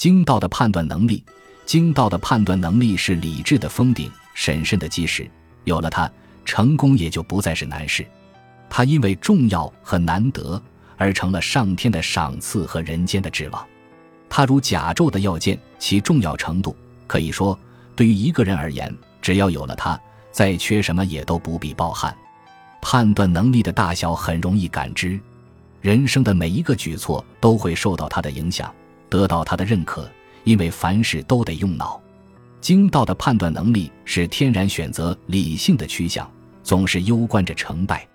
精到的判断能力，精到的判断能力是理智的封顶，审慎的基石。有了它，成功也就不再是难事。它因为重要和难得，而成了上天的赏赐和人间的指望。它如甲胄的要件，其重要程度可以说，对于一个人而言，只要有了它，再缺什么也都不必抱憾。判断能力的大小很容易感知，人生的每一个举措都会受到它的影响，得到他的认可，因为凡事都得用脑。精到的判断能力是天然选择理性的趋向，总是攸关着成败。